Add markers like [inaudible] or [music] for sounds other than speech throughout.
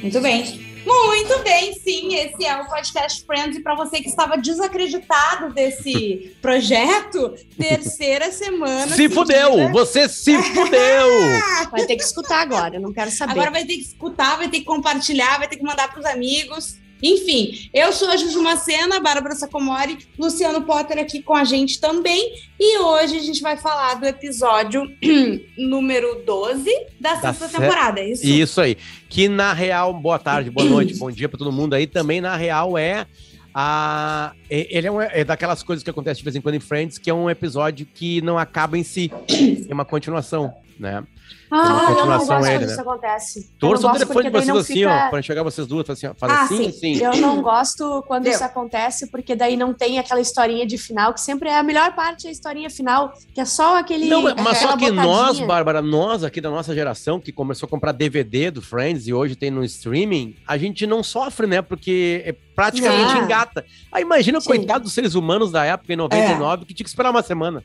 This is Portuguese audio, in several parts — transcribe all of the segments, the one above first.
Muito bem. Muito bem, sim, esse é o Podcast Friends. E para você que estava desacreditado desse [laughs] projeto, terceira semana. Se fudeu! Você se fudeu! [laughs] Vai ter que escutar agora, eu não quero saber. Agora vai ter que escutar, vai ter que compartilhar, vai ter que mandar para os amigos. Enfim, eu sou a Juju Macena, Bárbara Sacomori, Luciano Potter aqui com a gente também. E hoje a gente vai falar do episódio [clears throat] número 12 da sexta temporada, é isso? Isso aí. Que na real, boa tarde, boa noite, [clears throat] bom dia para todo mundo aí. Também na real é a. Ele é, um, é daquelas coisas que acontecem de vez em quando em Friends, que é um episódio que não acaba em si, [clears throat] é uma continuação, né? Ah, eu não gosto ele, né? isso acontece. Torça o telefone pra vocês assim, fica... ó, pra enxergar vocês duas, fala assim, fala ah, assim, sim. assim. Eu não gosto quando Deu. isso acontece, porque daí não tem aquela historinha de final, que sempre é a melhor parte da historinha final, que é só aquele. Não, mas só que botadinha. nós, Bárbara, nós aqui da nossa geração, que começou a comprar DVD do Friends e hoje tem no streaming, a gente não sofre, né? Porque é praticamente ah. engata. Aí imagina, Sim. coitado dos seres humanos da época, em 99, é. que tinha que esperar uma semana.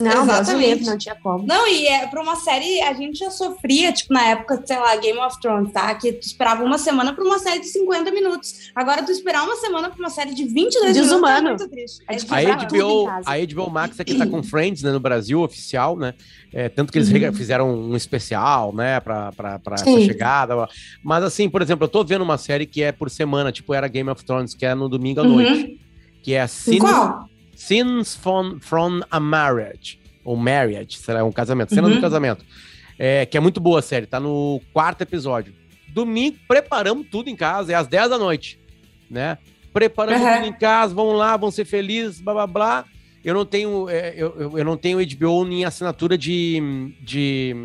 Não, Exatamente. não tinha como. Não, e é, pra uma série, a gente já sofria, tipo, na época, sei lá, Game of Thrones, tá? Que tu esperava uma semana pra uma série de 50 minutos. Agora, tu esperar uma semana pra uma série de 22 Desumano. minutos é muito triste. É a, HBO, a HBO Max aqui tá com Friends, né, no Brasil, oficial, né? É, tanto que eles uhum. fizeram um especial, né, pra, pra, pra essa chegada. Mas, assim, por exemplo, eu tô vendo uma série que é por semana, tipo, era Game of Thrones, que é no domingo à uhum. noite. Que é a Cine... Qual? Scenes from, from a Marriage. Ou Marriage, será um casamento. Cena uhum. do casamento. É, que é muito boa a série, tá no quarto episódio. Domingo, preparamos tudo em casa, é às 10 da noite, né? Preparamos uhum. tudo em casa, vamos lá, vamos ser felizes, blá blá blá. Eu não tenho, é, eu, eu não tenho HBO nem assinatura de, de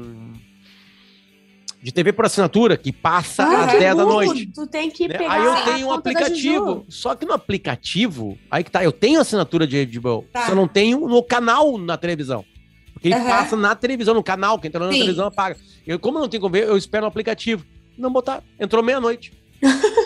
de TV por assinatura, que passa ah, às 10 da noite. Tu tem que né? pegar Aí eu tenho um aplicativo. Só que no aplicativo, aí que tá, eu tenho assinatura de HBO, tá. só não tenho no canal na televisão. Porque ele uhum. passa na televisão, no canal, quem entra na televisão apaga. Eu, como não tenho como ver, eu espero no aplicativo. Não botar. Entrou meia-noite. [laughs]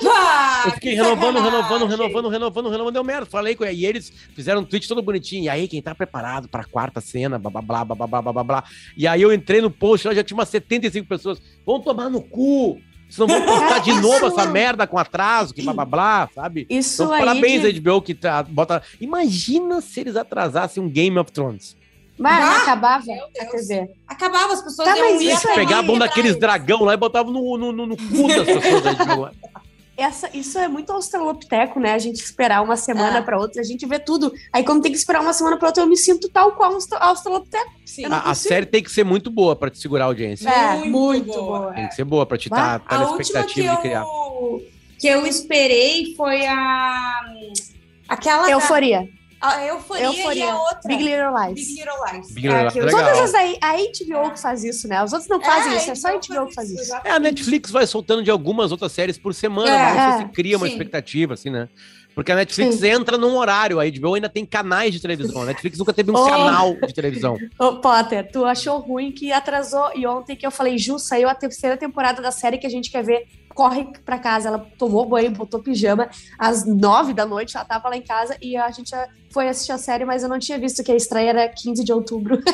Eu fiquei é renovando, renovando, renovando, renovando, renovando, deu merda. Falei com ele. E eles fizeram um tweet todo bonitinho. E aí, quem tá preparado pra quarta cena, blá, blá, blá, blá, blá, blá, blá, E aí eu entrei no post, lá já tinha umas 75 pessoas. Vão tomar no cu! Vocês não vão [laughs] postar de é novo essa merda com atraso, que blá blá blá, sabe? Isso então, aí. Parabéns, de... HBO, que tá, bota. Imagina se eles atrasassem um Game of Thrones. Mano, ah, acabava a TV. Acabava, as pessoas tá, iam ir. Pegar a mão daqueles dragão lá e botavam no, no, no, no cu das pessoas. [laughs] essa, isso é muito australopiteco, né? A gente esperar uma semana é. para outra, a gente vê tudo. Aí, quando tem que esperar uma semana para outra, eu me sinto tal qual um australopiteco. A, a, série tem que ser muito boa para te segurar a audiência. É, muito, muito boa. boa. Tem que ser boa para te dar a expectativa de criar. Eu, que eu esperei foi a. Aquela. Euforia. A Euforia, Euforia. e a outra. Big Little Lies. Big Little Lies. Big Little Lies. É, Todas as aí, a HBO que faz isso, né? Os outros não fazem é, isso, é só a HBO que faz isso. É, a Netflix vai soltando de algumas outras séries por semana, é, mas você cria uma sim. expectativa, assim, né? Porque a Netflix Sim. entra num horário, a HBO ainda tem canais de televisão. A Netflix nunca teve um [laughs] oh. canal de televisão. Ô, Potter, tu achou ruim que atrasou e ontem que eu falei, Ju, saiu a terceira temporada da série que a gente quer ver corre pra casa. Ela tomou banho, botou pijama. Às nove da noite, ela tava lá em casa e a gente foi assistir a série, mas eu não tinha visto que a estreia era 15 de outubro. [laughs]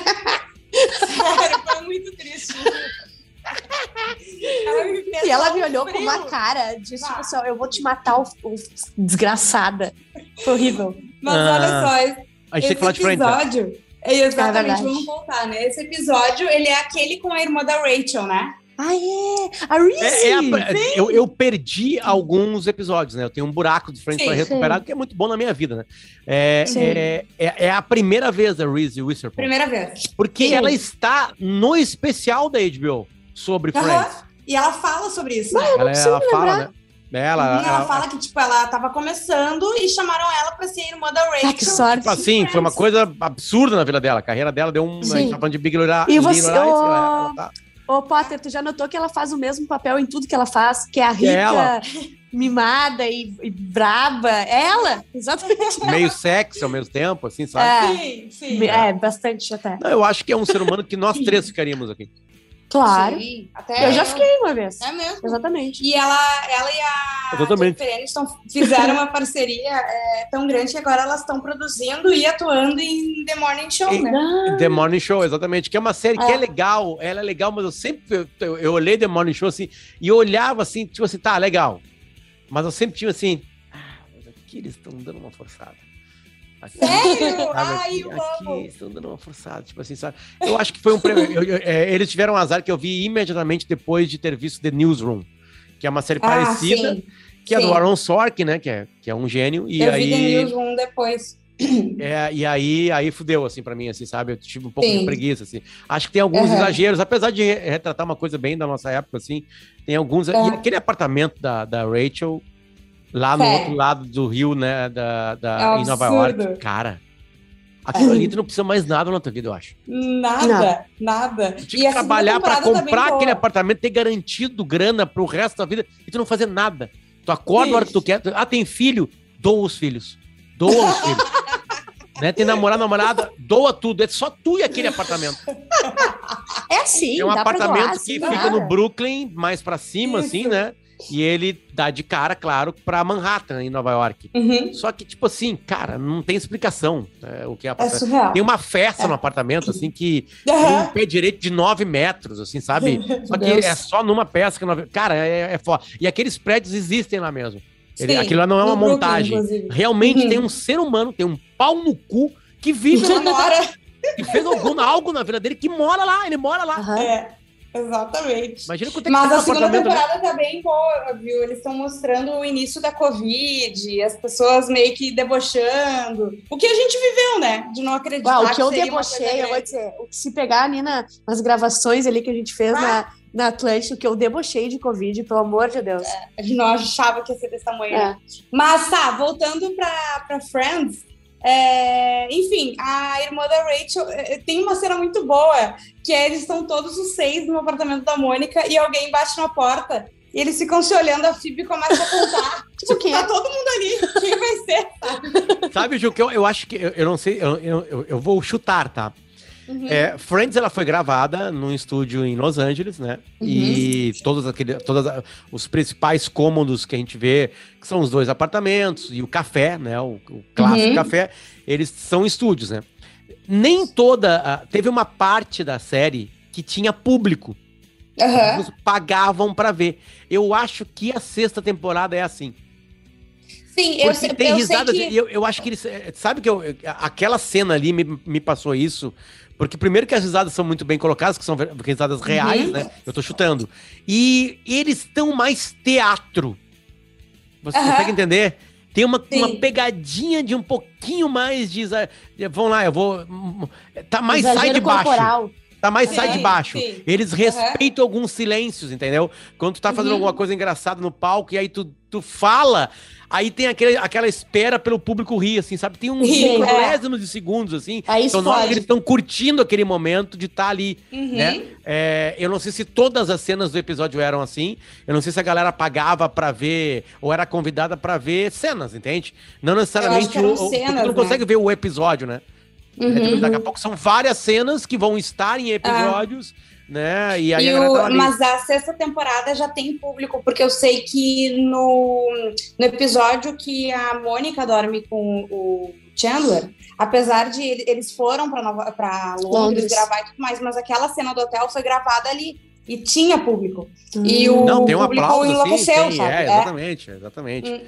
Sério, foi muito triste. e ela me olhou com uma cara de tipo assim, eu vou te matar, o, o desgraçada. Foi horrível. Mas ah, olha só, a gente tem que falar de né? episódio, é exatamente, é vamos voltar, né? Esse episódio, ele é aquele com a irmã da Rachel, né? Ah, é! A Reese! É, é a, eu, eu, perdi alguns episódios, né? Eu tenho um buraco de frente para recuperar, sim. que é muito bom na minha vida, né? É, é, é, é, a primeira vez a Reese Witherspoon. Primeira vez. Porque sim. ela está no especial da HBO sobre uhum. Friends. E ela fala sobre isso, né? Ela, ela fala, né? Ela, ela, ela, fala que, tipo, ela tava começando e chamaram ela pra ser irmã da Rachel. Ah, que sorte. Tipo assim, foi uma coisa absurda na vida dela. A carreira dela deu um... Sim. A gente tá falando de Big Little E você... Lies, ela tá... Ô, Potter, tu já notou que ela faz o mesmo papel em tudo que ela faz, que é a rica, mimada e, e braba. É ela, exatamente. Meio sexy ao mesmo tempo, assim, sabe? É, sim, sim. É, bastante até. Não, eu acho que é um ser humano que nós três ficaríamos aqui. Claro. Sim, até eu já fiquei uma vez. É mesmo. Exatamente. E ela, ela e a Exatamente. Jennifer fizeram uma parceria é, tão grande que agora elas estão produzindo e atuando em The Morning Show, né? The Morning Show, exatamente. Que é uma série é. que é legal, ela é legal, mas eu sempre eu, eu, olhei The Morning Show assim e eu olhava assim, tipo assim, tá, legal. Mas eu sempre tinha assim, ah, mas aqui eles estão dando uma forçada. Aqui, Sério? Ai, aqui estão dando uma forçada, tipo assim, sabe? Eu acho que foi um prêmio. eu, eu, é, eles tiveram um azar que eu vi imediatamente depois de ter visto The Newsroom, que é uma série ah, parecida, sim, que sim. é do Aaron Sorkin, né? Que é, que é um gênio. E eu aí, vi The Newsroom depois. [clears throat] É, e aí, aí fudeu, assim, pra mim, assim, sabe? Eu tive um pouco Sim. de preguiça, assim. Acho que tem alguns uhum. exageros, apesar de retratar uma coisa bem da nossa época, assim, tem alguns... Uhum. E aquele apartamento da, da Rachel, lá no outro lado do rio, né, da, da, é em Nova York. Cara, aquilo ali tu não precisa mais nada na tua vida, eu acho. Nada, nada. Tu tinha que trabalhar para comprar aquele apartamento, ter garantido grana pro resto da vida e tu não fazer nada. Tu acorda a hora que tu quer. Ah, tem filho? Doa os filhos. Doa os filhos. [laughs] né? Tem namorado, namorada, doa tudo. É só tu e aquele apartamento. É assim. É um apartamento doar, que fica no Brooklyn, mais para cima, Isso. assim, né? E ele dá de cara, claro, pra Manhattan, em Nova York. Uhum. Só que, tipo assim, cara, não tem explicação é, o que é, é surreal. Tem uma festa é. no apartamento, assim, que uhum. tem um pé direito de 9 metros, assim, sabe? [laughs] Só que Deus. é só numa peça que... Nove... Cara, é, é foda. E aqueles prédios existem lá mesmo. Ele, Sim, aquilo lá não é uma montagem. Realmente uhum. tem um ser humano, tem um pau no cu que vive lá. Que fez algum, [laughs] algo na vida dele que mora lá, ele mora lá. É. Exatamente. Imagina quanto é Mas a segunda temporada né? tá bem boa, viu? Eles estão mostrando o início da Covid, as pessoas meio que debochando. O que a gente viveu, né? De não acreditar. Uau, o que, eu debochei, eu vou dizer, o que se pegar ali na, nas gravações ali que a gente fez ah. na, na Atlântica, o que eu debochei de Covid, pelo amor de Deus. É, a gente não achava que ia ser desse tamanho. É. Mas tá, voltando pra, pra Friends, é, enfim, a irmã da Rachel é, tem uma cena muito boa, que é, eles estão todos os seis no apartamento da Mônica e alguém bate na porta e eles ficam se olhando, a Phoebe começa a contar. [laughs] tipo, que tá todo mundo ali, quem vai ser? Sabe, Ju, que eu, eu acho que, eu, eu não sei, eu, eu, eu vou chutar, tá? Uhum. É, Friends ela foi gravada num estúdio em Los Angeles, né? Uhum. E todos aquele, todos os principais cômodos que a gente vê, que são os dois apartamentos e o café, né? O, o clássico uhum. café, eles são estúdios, né? Nem toda. Teve uma parte da série que tinha público. Uhum. pagavam para ver. Eu acho que a sexta temporada é assim. Sim, eu, sei, tem eu risadas, sei que... eu, eu acho que eles. Sabe que eu, aquela cena ali me, me passou isso porque primeiro que as risadas são muito bem colocadas, que são risadas reais, uhum. né? Eu tô chutando. E eles estão mais teatro. Você uhum. consegue entender? Tem uma, uma pegadinha de um pouquinho mais de. Vamos lá, eu vou. Tá mais Exagero sai de baixo. Corporal. Tá mais sim, sai de baixo. Sim. Eles respeitam uhum. alguns silêncios, entendeu? Quando tu tá fazendo uhum. alguma coisa engraçada no palco e aí tu, tu fala, Aí tem aquele, aquela espera pelo público rir, assim, sabe? Tem uns milésimos é. de segundos, assim. Aí então, nós eles estão curtindo aquele momento de estar tá ali, uhum. né? É, eu não sei se todas as cenas do episódio eram assim. Eu não sei se a galera pagava para ver ou era convidada para ver cenas, entende? Não necessariamente o, o, cenas, tu não né? consegue ver o episódio, né? Uhum. É, tipo, daqui a pouco são várias cenas que vão estar em episódios. Ah né? E aí e o, mas a sexta temporada já tem público, porque eu sei que no, no episódio que a Mônica dorme com o Chandler, apesar de eles foram para Londres, Londres gravar e tudo mais, mas aquela cena do hotel foi gravada ali e tinha público. Hum. E o Não, tem um público aplauso, enlouqueceu, sim, sabe? É, exatamente, exatamente. Hum,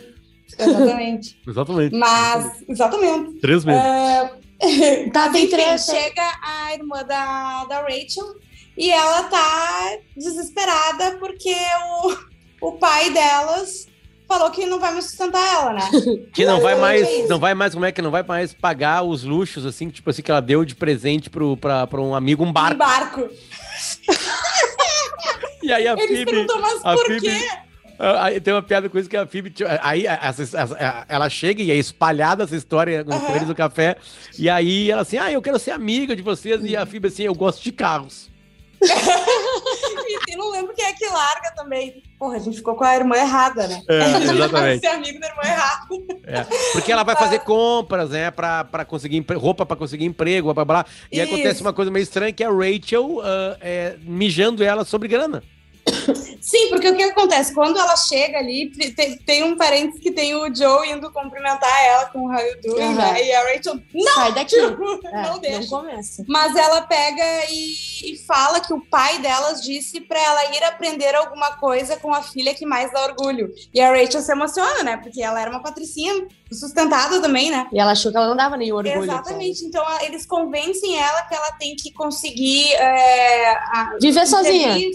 exatamente. [laughs] exatamente. Mas, exatamente. Três meses. Uh, [laughs] tá, tem três. Chega a irmã da, da Rachel e ela tá desesperada porque o, o pai delas falou que não vai mais sustentar ela, né? [laughs] Que não vai mais, não vai mais, como é que não vai mais pagar os luxos, assim, tipo assim, que ela deu de presente pro, pra, pra um amigo, um barco. Um barco. [laughs] e aí a Eles Phoebe... perguntam, mas por Phoebe, quê? Aí tem uma piada com isso que a Phoebe. Aí ela chega e é espalhada essa história com uhum. eles no café. E aí ela assim, ah, eu quero ser amiga de vocês. E a Phoebe assim, eu gosto de carros. eu não lembro quem é que que larga também. Porra, a gente ficou com a irmã errada, né? É, [laughs] exatamente. ser amigo da irmã errada. É, porque ela vai fazer compras, né, pra, pra conseguir roupa, pra conseguir emprego, blá, blá, blá. E Isso. acontece uma coisa meio estranha, que é a Rachel uh, é, mijando ela sobre grana. Sim, porque o que acontece? Quando ela chega ali, tem, tem um parente que tem o Joe indo cumprimentar ela com o How you doing, uhum. né? E a Rachel, não! Sai daqui! [laughs] é, não deixa. Não começa. Mas ela pega e, e, fala que o pai delas disse pra ela ir aprender alguma coisa com a filha que mais dá orgulho. E a Rachel se emociona, né? Porque ela era uma patricinha sustentada também, né? E ela achou que ela não dava nenhum orgulho. Exatamente. Então, então eles convencem ela que ela tem que conseguir é, viver sozinha. E,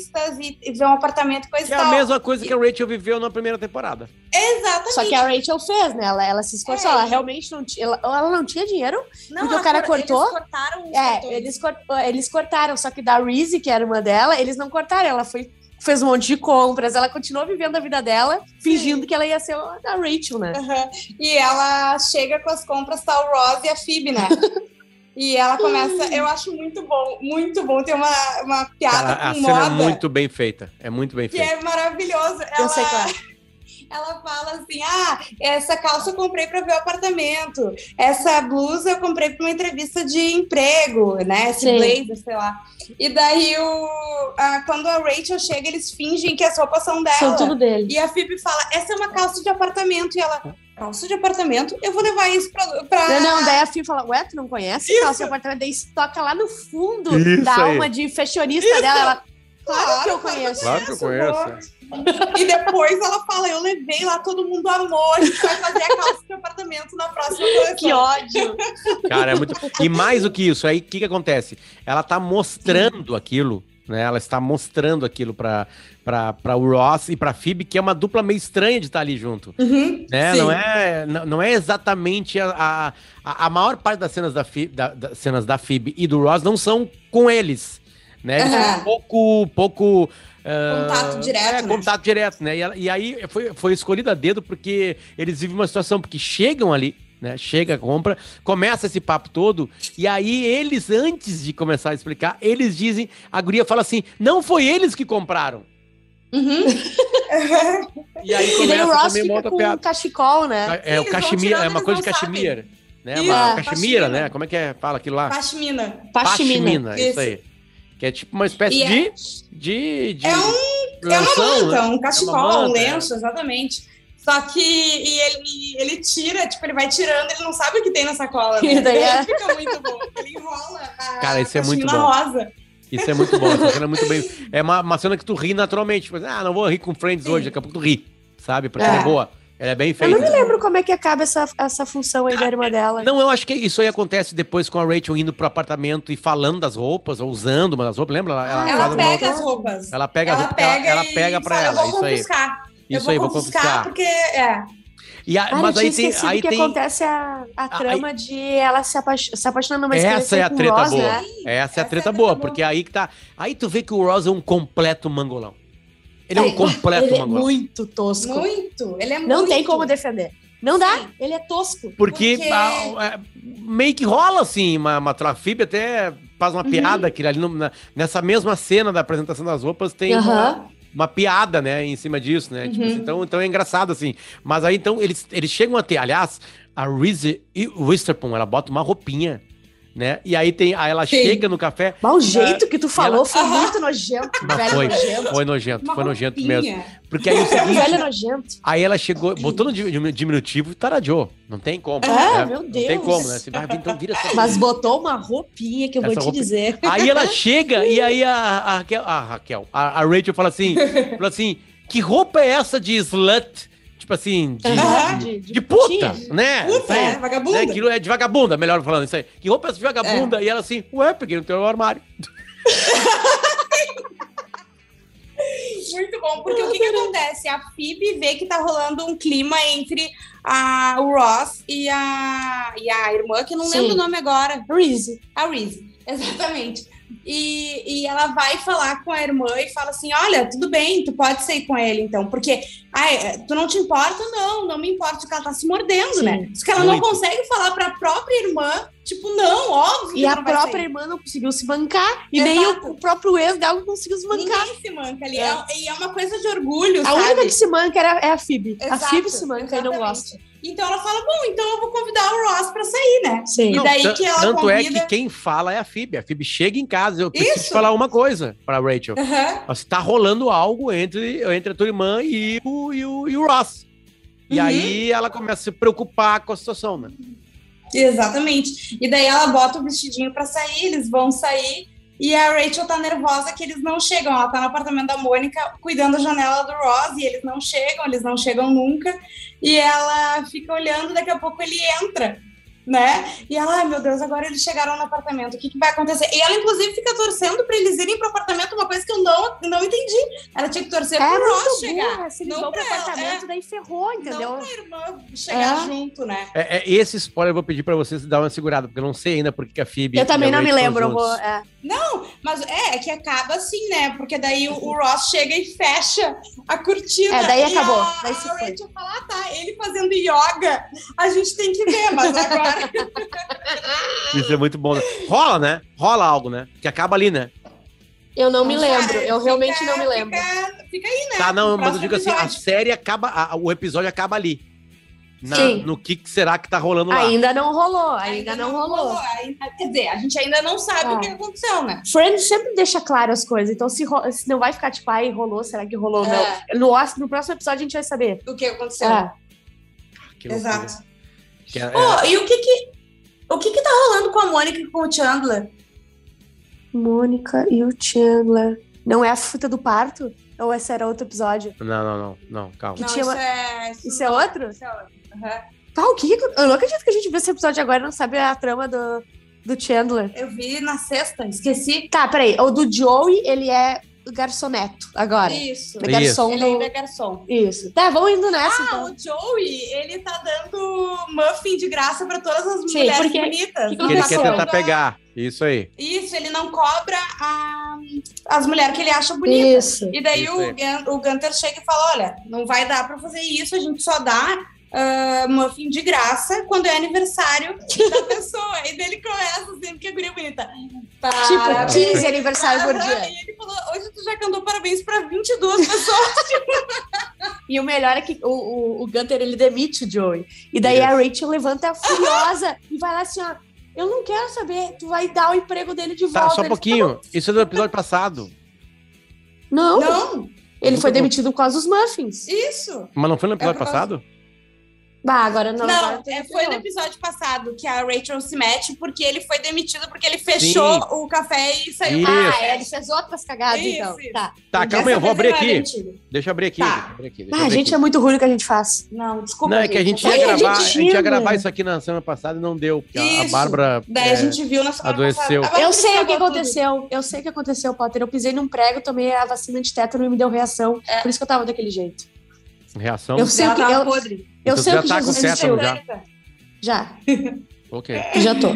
e ver um apartamento coisa que é a mesma coisa que a Rachel viveu na primeira temporada. Exatamente. Só que a Rachel fez, né? Ela, ela se esforçou. É. Ela realmente não tinha. Ela, ela não tinha dinheiro. Não, porque o cara cor, cortou. Eles cortaram É, eles, cort, eles cortaram. Só que da Reese, que era uma dela, eles não cortaram. Ela foi fez um monte de compras, ela continuou vivendo a vida dela, fingindo Sim. que ela ia ser a Rachel, né? Uhum. E ela chega com as compras, tá o Ross e a Phoebe, né? [laughs] E ela começa, eu acho muito bom, muito bom. Tem uma, uma piada Cara, com a moda. A cena é muito bem feita, é muito bem feita. Que é maravilhoso. Ela, eu sei é. Ela fala assim: ah, essa calça eu comprei para ver o apartamento, essa blusa eu comprei para uma entrevista de emprego, né? Esse Sim. blazer, sei lá. E daí, o, a, quando a Rachel chega, eles fingem que as roupas são dela. São tudo dele. E a Phoebe fala: essa é uma calça de apartamento. E ela, calça de apartamento, eu vou levar isso pra. pra... Não, não, daí a Fih fala, ué, tu não conhece isso. calça de apartamento? Daí toca lá no fundo isso da aí. alma de fashionista isso. dela. Ela, claro, claro que eu conheço. Claro que eu conheço. E depois ela fala: Eu levei lá, todo mundo amou. A gente vai fazer a calça de apartamento na próxima coleção. Que ódio. Cara, é muito. E mais do que isso, aí o que, que acontece? Ela tá mostrando aquilo né? Ela está mostrando aquilo para o Ross e para Phoebe, que é uma dupla meio estranha de estar ali junto. Uhum, né? não, é, não, não é exatamente a, a, a maior parte das cenas da, Phoebe, da, das cenas da Phoebe e do Ross não são com eles. Né? Eles uhum. são um pouco. pouco contato direto. É, né? contato direto, né? E, e, aí foi, foi escolhido a dedo porque eles vivem uma situação, porque chegam ali, né? Chega, compra, começa esse papo todo, e aí eles, antes de começar a explicar, eles dizem, a guria fala assim, não foi eles que compraram. Uhum. [laughs] e aí começa e daí o Ross também uma com piada. cachecol, né? É, é o cachemira, é uma coisa de cachemira. Né? Uma é, cachemira, né? Como é que é? Fala aquilo lá? Pashmina. Pashmina, isso aí. Que é tipo uma espécie é de, de, de, É um. Lanção, é uma manta, né? um cachecol, é manta, um lenço, é. exatamente. Só que e ele, ele tira, tipo, ele vai tirando, ele não sabe o que tem na sacola. [laughs] Né? daí é. fica muito bom. Ele enrola a Cara, isso é muito bom. rosa. Isso é muito bom, essa cena é muito bem. É uma, uma cena que tu ri naturalmente. Tipo, ah, não vou rir com Friends Sim. hoje, daqui a pouco tu ri, sabe? Porque é, é boa. Ela é bem feita. Eu não me lembro como é que acaba essa, essa função aí da irmã dela. Não, eu acho que isso aí acontece depois com a Rachel indo pro apartamento e falando das roupas, ou usando uma das roupas, lembra? Ela, ela, ela pega as roupas. Ela pega ela as roupas, pega ela, ela pega pra ela, isso aí. Isso aí, vou confiscar. Porque, é, e a, mas aí tem. Aí que tem... acontece a, a trama aí... de ela se, apa se apaixonando mais Essa é a treta Ross, boa. Né? Essa é a treta é boa, porque aí que tá. Aí tu vê que o Ross é um completo mangolão. Ele é, é um completo ele é mangolão. É muito tosco. Muito. Ele é Não muito. tem como defender. Não dá, Sim. ele é tosco. Porque, porque... A, a, meio que rola assim, uma, uma trafib até faz uma uhum. piada que ali no, na, nessa mesma cena da apresentação das roupas tem uhum. uma, uma piada, né, em cima disso, né? Uhum. Tipo assim, então, então é engraçado, assim. Mas aí, então, eles, eles chegam a ter, aliás, a Reese Witherspoon, ela bota uma roupinha né? E aí tem, aí ela Sim. chega no café. Mas o jeito que tu falou ela... foi muito nojento, velho foi, nojento. Foi nojento, Uma foi nojento mesmo. Porque aí o [laughs] seguinte, velho nojento. Aí ela chegou, botou no diminutivo e taradiou. Não tem como. Ah, né? meu Deus. Não tem como, né? Você vai, então vira essa Mas botou uma roupinha que eu essa vou te roupinha. dizer. Aí ela [laughs] chega e aí a, a Raquel, a, Raquel, a, a Rachel fala assim, [laughs] fala assim, que roupa é essa de slut? Tipo assim, de, uhum. de, de, de puta, né? Puta, aí, é, vagabunda. Né? Aquilo é de vagabunda, melhor falando isso aí. Que roupa é essa de vagabunda? É. E ela assim, ué, peguei no teu armário. [laughs] Muito bom, porque o que, que acontece? A Phoebe vê que tá rolando um clima entre a, o Ross e a, e a irmã, que não Sim. lembro o nome agora. Reese. A Reese, [laughs] exatamente. E, e ela vai falar com a irmã e fala assim: Olha, tudo bem, tu pode sair com ele, então, porque ai, tu não te importa? Não, não me importa, porque ela tá se mordendo, né? Sim, né? Porque ela muito. não consegue falar para a própria irmã Tipo, não, óbvio. E a própria irmã não conseguiu se bancar. E Exato. nem o, o, próprio ex dela conseguiu se bancar. Ninguém se manca ali. É. É, e é uma coisa de orgulho. A sabe? única que se manca era, é a Phoebe. Exato, a Phoebe se manca exatamente. e não gosta. Então ela fala: bom, então eu vou convidar o Ross pra sair, né? Sim. E daí que ela Tanto convida... é que quem fala é a Phoebe. A Phoebe chega em casa. Eu preciso Isso. falar uma coisa pra Rachel. Uhum. Tá rolando algo entre, entre a tua irmã e o, e o, e o Ross. E uhum. aí ela começa a se preocupar com a situação, né? Exatamente. E daí ela bota o vestidinho para sair, eles vão sair. E a Rachel tá nervosa que eles não chegam. Ela tá no apartamento da Mônica cuidando da janela do Ross e eles não chegam, eles não chegam nunca. E ela fica olhando, daqui a pouco ele entra né? E ela, ai meu Deus, agora eles chegaram no apartamento, o que, que vai acontecer? E ela, inclusive, fica torcendo para eles irem pro apartamento, uma coisa que eu não, não entendi. Ela tinha que torcer é pro Ross chegar. Se eles não vão pro apartamento, é. daí ferrou, entendeu? Não pra irmã chegar é. junto, né? É, é, esse spoiler eu vou pedir para vocês dar uma segurada, porque eu não sei ainda porque a Phoebe. Eu também não me lembro. Vou, é. Não, mas é, é, que acaba assim, né? Porque daí o, o, Ross chega e fecha a cortina. É, daí acabou. A, daí se a Rachel fala, ah, tá, ele fazendo yoga, a gente tem que ver, mas [laughs] agora [laughs] Isso é muito bom. Né? Rola, né? Rola algo, né? Que acaba ali, né? Eu não me lembro, eu realmente não me lembro. Fica, fica aí, né? Tá, não, mas eu digo episódio. assim, a série acaba, a, o episódio acaba ali. Na, Sim. No que será que tá rolando lá? Ainda não rolou, ainda, ainda não, não, rolou. rolou. Ainda, quer dizer, a gente ainda não sabe o que aconteceu, né? Friends sempre deixa claro as coisas, então se, se não vai ficar tipo, aí rolou, será que rolou? É. Não. No, no próximo episódio a gente vai saber. O que aconteceu. É. Que Exato. Que é, oh, e o que que o que que tá rolando com a Mônica e com o Chandler? Mônica e o Chandler. Não é a fruta do parto? Ou esse era outro episódio? Não, não, não. Não, calma. Não, tinha isso, uma... é... Isso, isso é outro? Isso é outro. Uhum. Tá, o que, Eu não acredito que a gente viu esse episódio agora e não sabe a trama do, do Chandler. Eu vi na sexta, esqueci. Tá, peraí. O do Joey, ele é garçoneto agora. Isso. É garçom Ele ainda é garçom. Isso. Tá, vamos indo nessa, ah, então. o Joey, ele tá dando muffin de graça pra todas as Sim, mulheres porque... bonitas. Que, que ele quer tentar pegar. Isso aí. Isso, ele não cobra a, as mulheres que ele acha bonitas. Isso. E daí isso o, o Gunter chega e fala, olha, não vai dar pra fazer isso, a gente só dá uh, muffin de graça quando é aniversário da pessoa. e dele começa sempre que a guria bonita. Para, tipo, 15 aniversário por dia. E ele falou: hoje tu já cantou parabéns para 22 pessoas. [laughs] e o melhor é que o, o, o Gunter ele demite o Joey. E daí a Rachel levanta furiosa [laughs] e vai lá assim: ó. Eu não quero saber, tu vai dar o emprego dele de volta. Tá, só um pouquinho. Isso é do episódio passado. Não. Não. Ele foi demitido por causa dos muffins. Isso. Mas não foi no episódio é passado? Bah, agora não. Não, agora é, foi no episódio passado que a Rachel se mete porque ele foi demitido porque ele fechou Sim. o café e saiu. Isso. Ah, é, ele fez outras cagadas, isso, então. Isso. Tá, tá calma aí, eu vou abrir aqui. Deixa eu abrir aqui. Tá. Abrir aqui ah, a gente aqui. é muito ruim o que a gente faz. Não, desculpa. Não, é que a gente, ia gravar, a gente, ia gravar isso aqui na semana passada e não deu, porque isso. a Bárbara. Daí é, a gente viu na semana adoeceu. Passada. Eu sei o que aconteceu. Tudo. Eu sei o que aconteceu, Potter. Eu pisei num prego, tomei a vacina de tétano e me deu reação. É. Por isso que eu tava daquele jeito. Reação? Eu sei que. Eu, podre. Eu então sei já que tá Jesus com tétano já? Já. [laughs] ok. Já tô.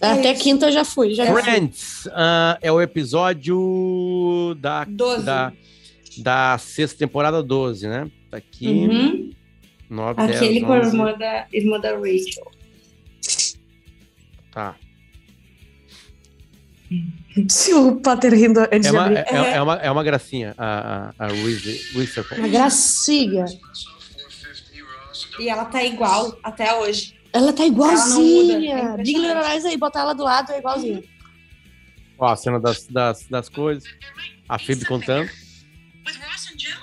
Até quinta eu já fui. Já Friends uh, é o episódio da, 12. da, da sexta temporada 12, né? Tá aqui. Uhum. 9, Aquele 10, com a irmã da, irmã da Rachel. Tá. Se o Pater rindo antes é uma, de é, é, é, uma, é uma gracinha, a, a, a Reese, Reese Uma gracinha. E ela tá igual até hoje. Ela tá igualzinha. Ela é Diga aí, botar ela do lado é igualzinha. Ó, a cena das, das, das coisas. A Phoebe contando.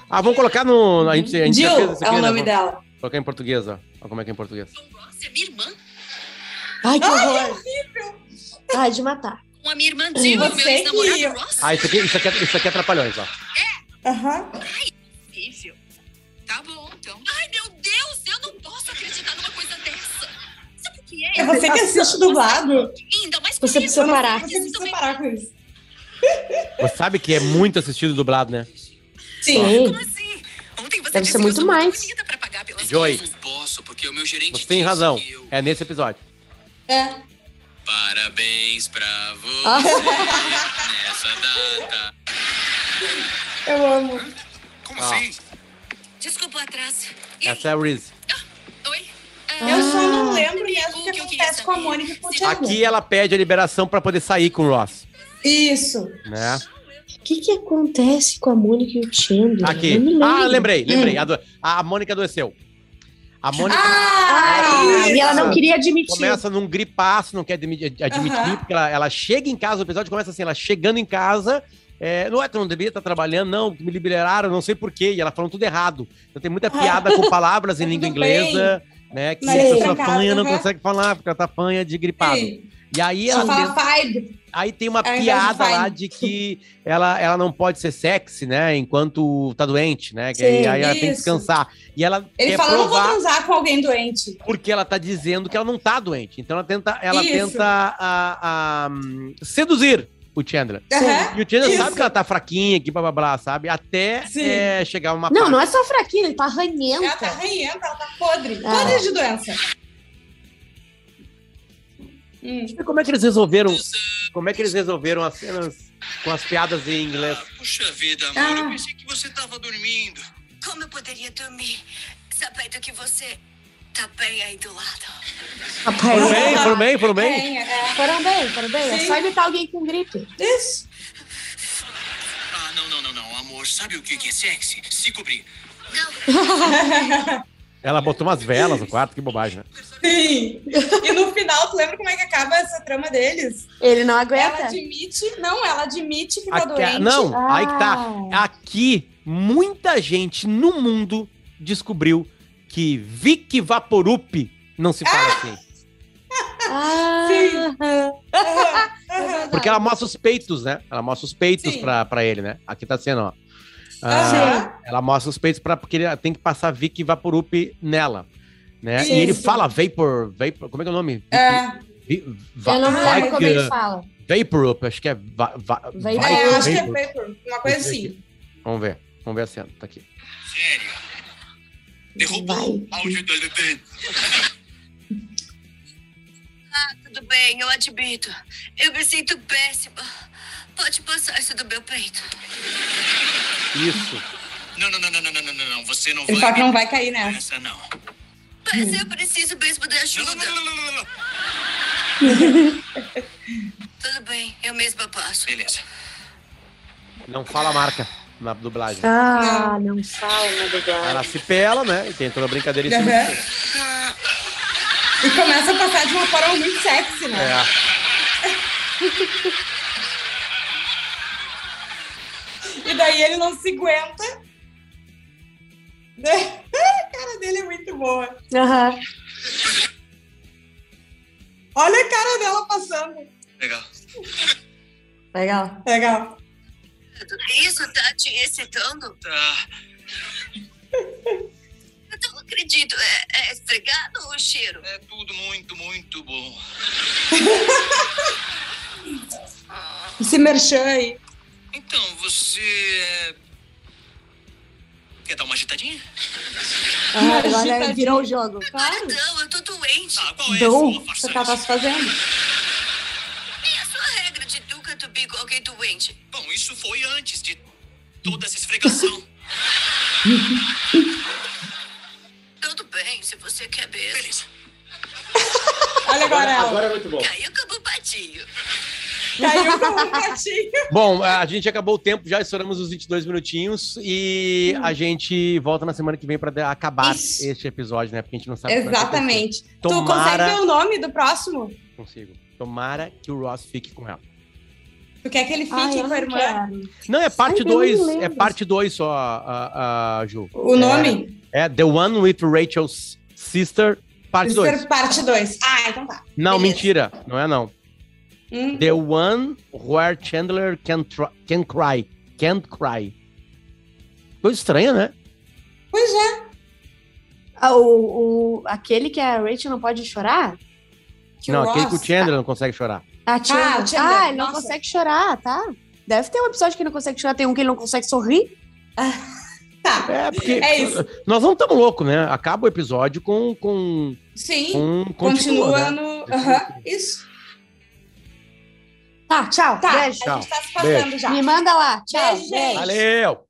Ah, vamos colocar no. A gente, a gente Jill fez aqui, é o né? nome dela. Vou colocar em português, ó. Olha como é que é em português. Você é minha irmã? Ai, que horror. Ai, horrível. Ai, de matar. Com a minha irmã Jill, meu ex-namorado. Ah, isso aqui, isso, aqui é, isso aqui é atrapalhões, ó. É? Aham. Uhum. Ai, horrível. Tá bom, então. Ai, meu Deus, eu não posso acreditar numa coisa dessa. Sabe o que é? É você que assiste dublado. Ainda mais Você precisa parar. Você precisa parar com isso. Você sabe que é muito assistido dublado, né? Sim. Como assim? Ontem você Deve ser muito mais. Joy, posso, porque o meu gerente você tem razão. Eu... É nesse episódio. É. Parabéns pra você ah. nessa data. Eu amo. Como ah. assim? Desculpa o atraso. Essa é a Reese. Ah, oi? Ah. Eu só não lembro mesmo o que, que acontece com a Mônica e com o Chandler. Aqui ela pede a liberação pra poder sair com o Ross. Isso. Né? O que, que acontece com a Mônica e o Chandler? Aqui. Ah, lembrei, lembrei. Hum. A, a Mônica adoeceu. A Mônica Ah, Ah, e ela não queria admitir. começa num gripaço, não quer admi- admitir, Aham. porque ela, ela chega em casa, o episódio começa assim, ela chegando em casa, é, não é que eu não devia estar trabalhando, não, me liberaram, não sei porquê, e ela falando tudo errado. Então tem muita piada com [laughs] palavras em língua inglesa, né, que Mas a pessoa tá em casa, fanha não consegue falar, porque ela tá fanha de gripado. Sim. E aí Ela ela fala tem, five. aí tem uma de piada lá fine. de que ela, ela não pode ser sexy, né, enquanto tá doente, né, que aí, Sim, aí ela tem que descansar. E ela Ele quer fala, eu não vou provar transar com alguém doente. porque ela tá dizendo que ela não tá doente. Então ela tenta, ela Isso. tenta a, a, hum, seduzir o Chandler. Aham. E o Chandler Isso. sabe que ela tá fraquinha aqui, blá blá blá, sabe? Até Sim. é, chegar uma Não, parte. não é só fraquinho, ele tá ranhenta. Ela tá ranhenta, ela tá podre. Ah. Podre de doença. Hum. E Como é que eles resolveram? Como é que eles resolveram as cenas com as piadas em inglês? Puxa vida, amor, Ah. eu pensei que você tava dormindo. Como eu poderia dormir sabendo que você tá bem aí do lado? Foram bem, foram bem, foram bem. Tem, é. Foram bem, foram bem. É só imitar alguém com gripe. Isso. Ah, não, não, não, não, amor. Sabe o que que é sexy? Se cobrir. [laughs] [laughs] Ela botou umas velas no quarto, que bobagem, né? Sim. E no final, tu lembra como é que acaba essa trama deles? Ele não Ela aguenta. admite, não, ela admite que tá Aqui- doente. não, aí que tá. Ah. Aqui, muita gente no mundo descobriu que Vic Vaporup não se fala assim. Ah, Aham, aham. Porque ela mostra os peitos, né? Ela mostra os peitos Sim. pra, pra ele, né? Aqui tá sendo, ó. Ah, ela mostra os peitos pra, porque ele tem que passar Vic Vaporup nela. Né? Isso. E ele fala Vapor, Vapor. Como é que é o nome? É, Vi- va- eu não me lembro como ele fala. Vaporup, acho que é. Va, va, Vapor. É, eu acho que é Vapor. uma coisa assim. Vamos ver. Vamos ver a cena. Tá aqui. Sério. Derrubou o áudio do Levin. Tudo bem, eu admito. Eu me sinto péssima pode passar isso do meu peito. Isso. Não, não, não, não, não, não, não, não. Você não Ele vai. Só que não vai cair nessa. Não. Mas eu preciso mesmo da ajuda. Não, não, não, não, não, não. [laughs] Tudo bem, eu mesma passo. Beleza. Não fala a marca na dublagem. Ah, não fala na dublagem. Ela se pela, né? E tem toda a brincadeira em cima. Uhum. E começa a passar de uma forma muito sexy, né? É. [laughs] E ele não se aguenta. [laughs] A cara dele é muito boa. Aham. Olha a cara dela passando. Legal. Legal. Legal. isso tá te excitando? Tá. [laughs] Eu não acredito. É, é esfregado ou cheiro? É tudo muito, muito bom. [laughs] Esse merchan aí. Então, você. Quer dar uma agitadinha? Ah, agora virou o jogo. Claro. Não, eu tô doente. Ah, qual é a Dom, sua se fazendo? E a sua regra de nunca dormir com alguém doente? Bom, isso foi antes de toda essa esfregação. [laughs] Tudo bem, se você quer mesmo. Beleza. Olha agora ela. é muito bom. Caiu. Caiu com um pratinho. Bom, a gente acabou o tempo, já estouramos os 22 minutinhos e a gente volta na semana que vem para acabar Isso. este episódio, né? Porque a gente não sabe o que vai Exatamente. Tu Tomara- consegue ver o nome do próximo? Consigo. Tomara que o Ross fique com ela. Tu quer que ele fique Ai, com não a irmã? quero. Não, é parte Ai, eu não 2. lembro. É parte 2 só, a, a, Ju. O nome? É The One with Rachel's Sister, parte 2. Ser parte 2. Ah, então tá. Não, beleza. mentira. Não é não. Hum. The One Where Chandler can, can Cry. Can't Cry. Coisa estranha, né? Pois é. Ah, o, o, aquele que a Rachel não pode chorar? Que não, o aquele que o Ross- Chandler não consegue chorar. Ah, Chandler. o Chandler, Ah, ele não nossa. consegue chorar, tá? Deve ter um episódio que ele não consegue chorar, tem um que ele não consegue sorrir. Tá. É, porque É isso. nós não estamos loucos, né? Acaba o episódio com. com, Sim. com Continua né? no. Aham. Isso. Tá, tchau. Tá. Beijo. A gente tá se passando já. Me manda lá. Tchau. Beijo, gente. Valeu!